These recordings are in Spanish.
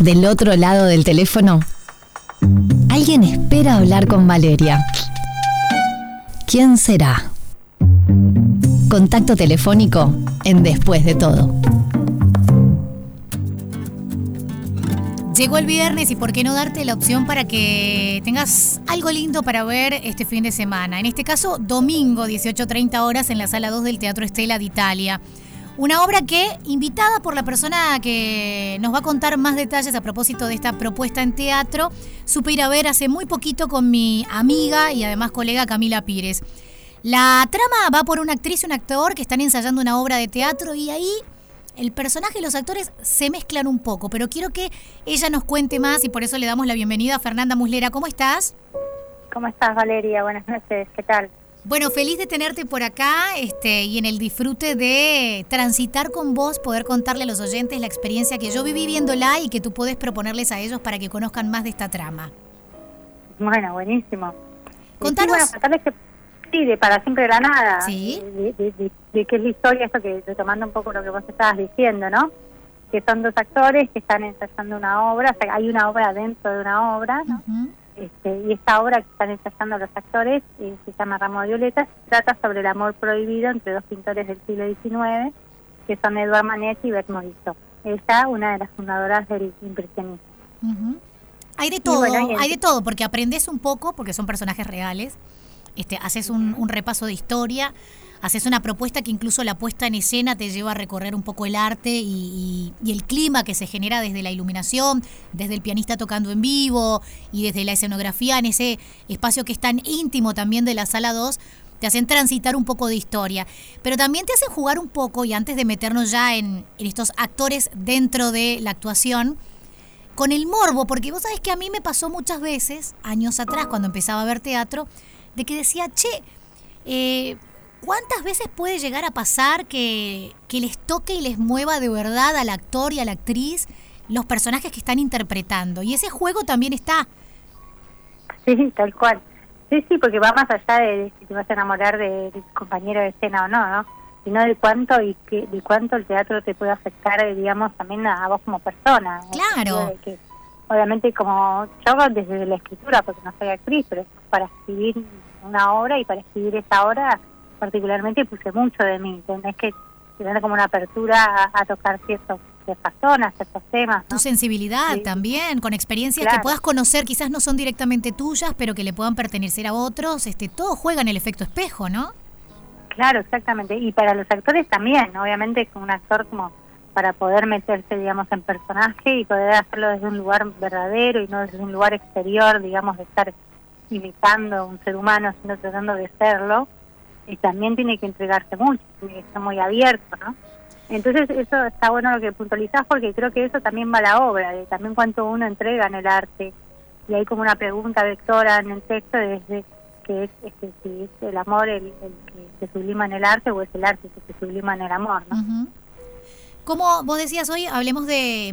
Del otro lado del teléfono, alguien espera hablar con Valeria. ¿Quién será? Contacto telefónico en Después de todo. Llegó el viernes y por qué no darte la opción para que tengas algo lindo para ver este fin de semana. En este caso, domingo, 18.30 horas en la sala 2 del Teatro Estela de Italia. Una obra que, invitada por la persona que nos va a contar más detalles a propósito de esta propuesta en teatro, supe ir a ver hace muy poquito con mi amiga y además colega Camila Pires. La trama va por una actriz y un actor que están ensayando una obra de teatro y ahí el personaje y los actores se mezclan un poco, pero quiero que ella nos cuente más y por eso le damos la bienvenida a Fernanda Muslera. ¿Cómo estás? ¿Cómo estás, Valeria? Buenas noches, ¿qué tal? Bueno, feliz de tenerte por acá este, y en el disfrute de transitar con vos, poder contarle a los oyentes la experiencia que yo viví viéndola y que tú puedes proponerles a ellos para que conozcan más de esta trama. Bueno, buenísimo. Contanos. Sí, bueno, que sí, de Para Siempre la Nada. Sí. De, qué es la historia, esto que retomando un poco lo que vos estabas diciendo, ¿no? Que son dos actores que están ensayando una obra, o sea, hay una obra dentro de una obra, ¿no? Este, y esta obra que están ensayando los actores eh, se llama Ramo de Violeta, trata sobre el amor prohibido entre dos pintores del siglo XIX, que son Edouard Manet y Bert Morisot. Ella, una de las fundadoras del impresionismo. Hay de todo, hay de todo, porque aprendes un poco, porque son personajes reales, este, haces un repaso de historia, haces una propuesta que incluso la puesta en escena te lleva a recorrer un poco el arte y, el clima que se genera desde la iluminación, desde el pianista tocando en vivo y desde la escenografía en ese espacio que es tan íntimo también de la sala 2 te hacen transitar un poco de historia, pero también te hacen jugar un poco, y antes de meternos ya en, en, estos actores dentro de la actuación, con el morbo, porque vos sabés que a mí me pasó muchas veces, años atrás, cuando empezaba a ver teatro, de que decía, che, eh, ¿Cuántas veces puede llegar a pasar que, les toque y les mueva de verdad al actor y a la actriz los personajes que están interpretando? Y ese juego también está. Sí, tal cual. Sí, sí, porque va más allá de, si te vas a enamorar de, tu compañero de escena o no, ¿no? Sino de cuánto y que, de cuánto el teatro te puede afectar, digamos, también a, vos como persona. Claro. Que, obviamente, como yo desde la escritura, porque no soy actriz, pero para escribir una obra y para escribir esa obra particularmente puse mucho de mí, tenés que tener como una apertura a, tocar ciertos ciertas zonas, ciertos temas. Tu sensibilidad también, con experiencias que puedas conocer, quizás no son directamente tuyas, pero que le puedan pertenecer a otros, este, todo juega en el efecto espejo, ¿no? Claro, exactamente. Y para los actores también, obviamente, con un actor como para poder meterse, digamos, en personaje y poder hacerlo desde un lugar verdadero y no desde un lugar exterior, digamos, de estar imitando a un ser humano, sino tratando de serlo y también tiene que entregarse mucho, tiene que estar muy abierto, ¿no? Entonces eso está bueno lo que puntualizás porque creo que eso también va a la obra, de también cuánto uno entrega en el arte. Y hay como una pregunta vectora en el texto desde que es este, si es el amor el, que se sublima en el arte o es el arte que se sublima en el amor, ¿no? Como vos decías hoy, hablemos de,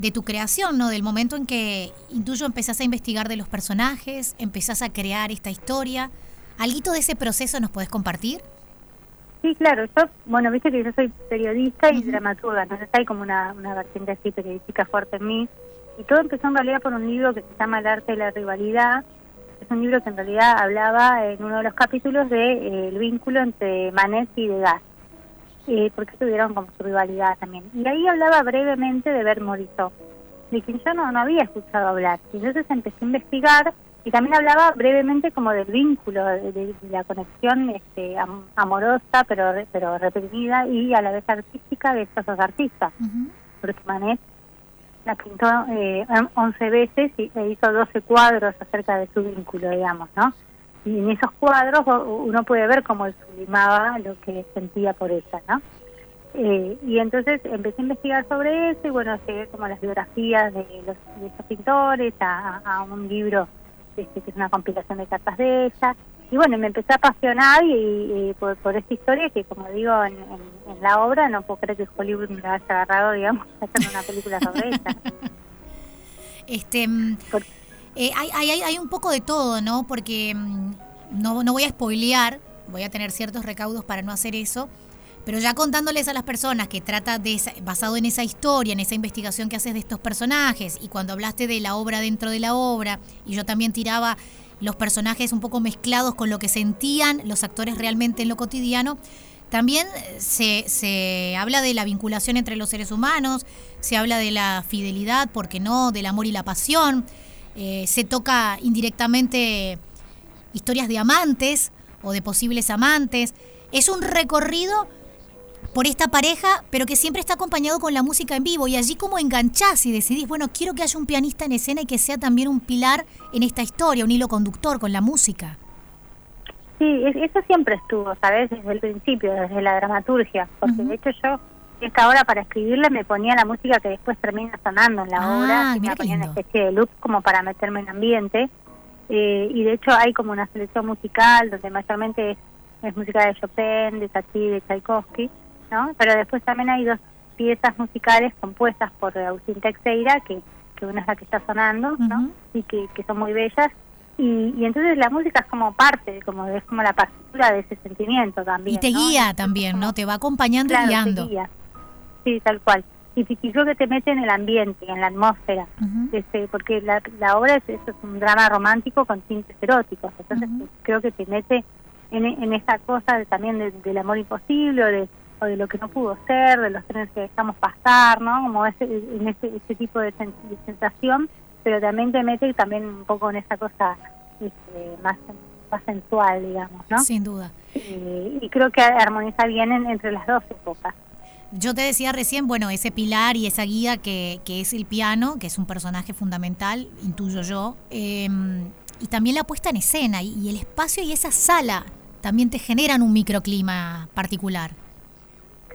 de tu creación, ¿no? Del momento en que intuyo empezás a investigar de los personajes, empezás a crear esta historia. ¿Alguito de ese proceso nos puedes compartir? Sí, claro. Yo, bueno, viste que yo soy periodista y dramaturga, entonces hay como una, una vertiente así periodística fuerte en mí. Y todo empezó en realidad por un libro que se llama El arte de la rivalidad. Es un libro que en realidad hablaba en uno de los capítulos del de, eh, vínculo entre Manet y Degas. Eh, porque tuvieron como su rivalidad también. Y ahí hablaba brevemente de Bert Morisot, de quien yo no, no había escuchado hablar. Y entonces empecé a investigar y también hablaba brevemente como del vínculo, de, la conexión este, amorosa pero pero reprimida y a la vez artística de estos dos artistas. Porque Manet la pintó eh, 11 veces y, e hizo 12 cuadros acerca de su vínculo, digamos, ¿no? Y en esos cuadros uno puede ver cómo él sublimaba lo que sentía por ella, ¿no? Eh, y entonces empecé a investigar sobre eso y bueno, llegué como las biografías de, los, de esos pintores, a un libro este, que es una compilación de cartas de ella. Y bueno, me empecé a apasionar y, por, esta historia que, como digo, en, la obra no puedo creer que Hollywood me la haya agarrado, digamos, haciendo una película sobre ella. Este, mm, eh, hay, hay, hay un poco de todo, ¿no? Porque mm, no, no voy a spoilear, voy a tener ciertos recaudos para no hacer eso, Pero ya contándoles a las personas que trata de basado en esa historia, en esa investigación que haces de estos personajes, y cuando hablaste de la obra dentro de la obra, y yo también tiraba los personajes un poco mezclados con lo que sentían los actores realmente en lo cotidiano, también se, se, habla de la vinculación entre los seres humanos, se habla de la fidelidad, ¿por qué no?, del amor y la pasión, eh, se toca indirectamente historias de amantes o de posibles amantes. Es un recorrido por esta pareja, pero que siempre está acompañado con la música en vivo. Y allí como enganchás y decidís, bueno, quiero que haya un pianista en escena y que sea también un pilar en esta historia, un hilo conductor con la música. Sí, eso siempre estuvo, ¿sabes? Desde el principio, desde la dramaturgia. Porque de hecho yo, esta hora para escribirle me ponía la música que después termina sonando en la ah, obra. Y me ponía una especie de loop como para meterme en ambiente. Eh, y de hecho hay como una selección musical donde mayormente es, es música de Chopin, de Tati, de Tchaikovsky pero después también hay dos piezas musicales compuestas por Agustín Teixeira, que, que una es la que está sonando, ¿no? Y que, que son muy bellas. Y, y, entonces la música es como parte, como es como la partitura de ese sentimiento también. Y te guía también, ¿no? Te va acompañando y guiando. Sí, tal cual. Y, creo que te mete en el ambiente, en la atmósfera, este, porque la, la obra es, es un drama romántico con tintes eróticos, entonces creo que te mete en, en esta cosa también del amor imposible o de, de lo que no pudo ser, de los trenes que dejamos pasar, ¿no? Como ese, en ese, ese tipo de, sensación, pero también te mete también un poco en esa cosa este, más, más sensual, digamos, ¿no? Sin duda. y creo que armoniza bien entre las dos épocas. Yo te decía recién, bueno, ese pilar y esa guía que, que es el piano, que es un personaje fundamental, intuyo yo, em, y también la puesta en escena y, y el espacio y esa sala también te generan un microclima particular.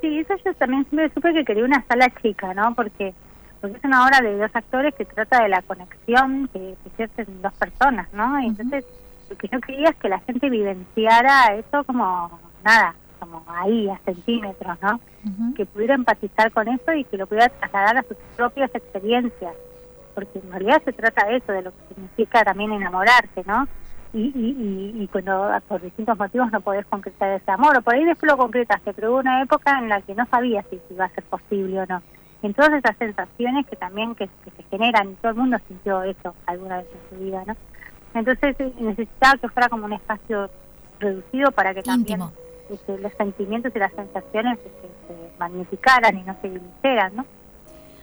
Sí, eso yo también siempre supe que quería una sala chica, ¿no? Porque porque es una obra de dos actores que trata de la conexión que, se hace dos personas, ¿no? Y entonces lo que yo quería es que la gente vivenciara eso como nada, como ahí, a centímetros, ¿no? Que pudiera empatizar con eso y que lo pudiera trasladar a sus propias experiencias. Porque en realidad se trata de eso, de lo que significa también enamorarse, ¿no? y, y, y, cuando por distintos motivos no podés concretar ese amor, o por ahí después lo concretaste, pero hubo una época en la que no sabías si, iba a ser posible o no. Y en todas esas sensaciones que también que, se generan, y todo el mundo sintió eso alguna vez en su vida, ¿no? Entonces eh, necesitaba que fuera como un espacio reducido para que también este, los sentimientos y las sensaciones este, se magnificaran y no se limitaran, ¿no?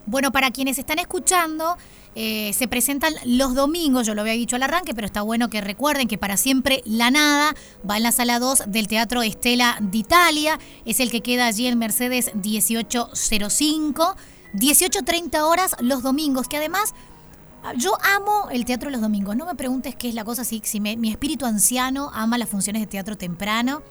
Bueno, para quienes están escuchando, eh, se presentan los domingos, yo lo había dicho al arranque, pero está bueno que recuerden que para siempre La Nada va en la sala 2 del Teatro Estela d'Italia, es el que queda allí en Mercedes 1805, 18.30 horas los domingos, que además yo amo el teatro los domingos, no me preguntes qué es la cosa, si, si mi espíritu anciano ama las funciones de teatro temprano.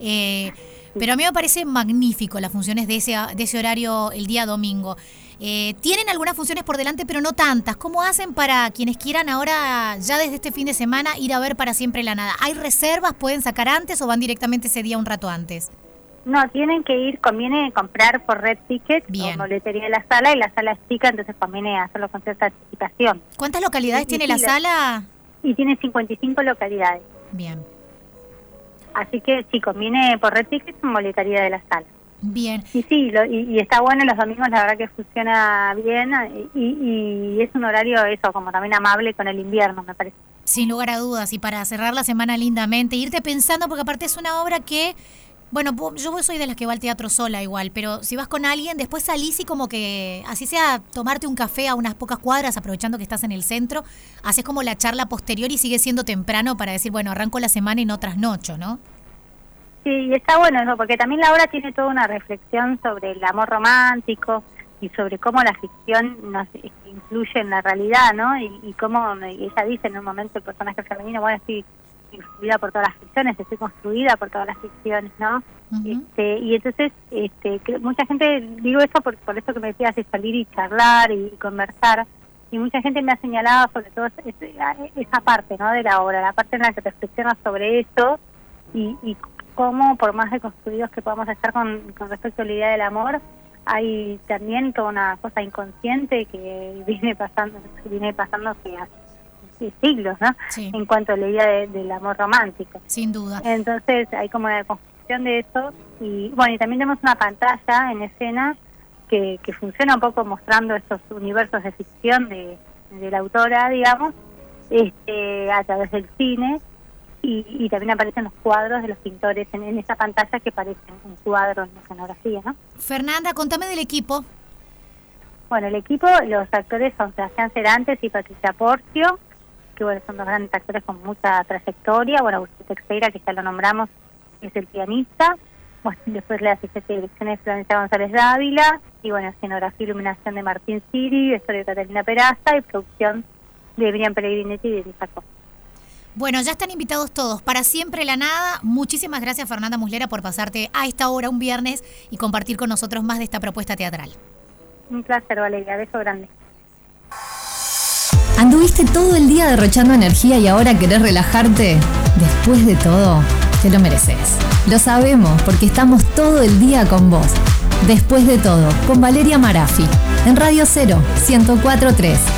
Eh, pero a mí me parece magnífico las funciones de ese, de ese horario el día domingo. Eh, tienen algunas funciones por delante, pero no tantas. ¿Cómo hacen para quienes quieran ahora, ya desde este fin de semana, ir a ver para siempre la nada? ¿Hay reservas? ¿Pueden sacar antes o van directamente ese día un rato antes? No, tienen que ir, conviene comprar por Red Ticket Bien. o boletería de la sala y la sala es chica, entonces conviene hacerlo con cierta anticipación. ¿Cuántas localidades tiene la sala? Y tiene 55 localidades. Bien. Así que sí, conviene por Red Ticket o boletería de la sala. Bien. Y sí, y, está bueno los domingos, la verdad que funciona bien y, es un horario eso, como también amable con el invierno, me parece. Sin lugar a dudas, y para cerrar la semana lindamente, irte pensando, porque aparte es una obra que, bueno, yo soy de las que va al teatro sola igual, pero si vas con alguien, después salís y como que, así sea, tomarte un café a unas pocas cuadras, aprovechando que estás en el centro, haces como la charla posterior y sigue siendo temprano para decir, bueno, arranco la semana y no trasnocho, ¿no? Sí, y está bueno eso, porque también la obra tiene toda una reflexión sobre el amor romántico y sobre cómo la ficción nos influye en la realidad, ¿no? Y, cómo ella dice en un momento el personaje femenino, bueno, estoy influida por todas las ficciones, estoy construida por todas las ficciones, ¿no? este, y entonces, este, mucha gente, digo eso por, por eso que me decías, salir y charlar y, conversar, y mucha gente me ha señalado sobre todo esa parte, ¿no? De la obra, la parte en la que reflexiona sobre eso y, y cómo, por más deconstruidos que podamos estar con, respecto a la idea del amor, hay también toda una cosa inconsciente que viene pasando, viene pasando hace siglos, ¿no? En cuanto a la idea del amor romántico. Sin duda. Entonces hay como una reproducción de eso. Y bueno, y también tenemos una pantalla en escena que, que funciona un poco mostrando estos universos de ficción de, de la autora, digamos, este, a través del cine. Y, y también aparecen los cuadros de los pintores en, en esa pantalla que parecen un cuadro en la escenografía, ¿no? Fernanda, contame del equipo. Bueno, el equipo, los actores son Sebastián Cerantes y Patricia Porcio, que bueno, son dos grandes actores con mucha trayectoria. Bueno, Agustín Texeira, que ya lo nombramos, es el pianista. Bueno, después la asistente de dirección es Florencia González Dávila. Y bueno, escenografía y iluminación de Martín Siri, historia de Catalina Peraza y producción de Brian Pellegrinetti y de Costa. Bueno, ya están invitados todos. Para siempre la nada. Muchísimas gracias, Fernanda Muslera, por pasarte a esta hora un viernes y compartir con nosotros más de esta propuesta teatral. Un placer, Valeria. Beso grande. ¿Anduviste todo el día derrochando energía y ahora querés relajarte? Después de todo, te lo mereces. Lo sabemos porque estamos todo el día con vos. Después de todo, con Valeria Marafi, en Radio 0, 1043.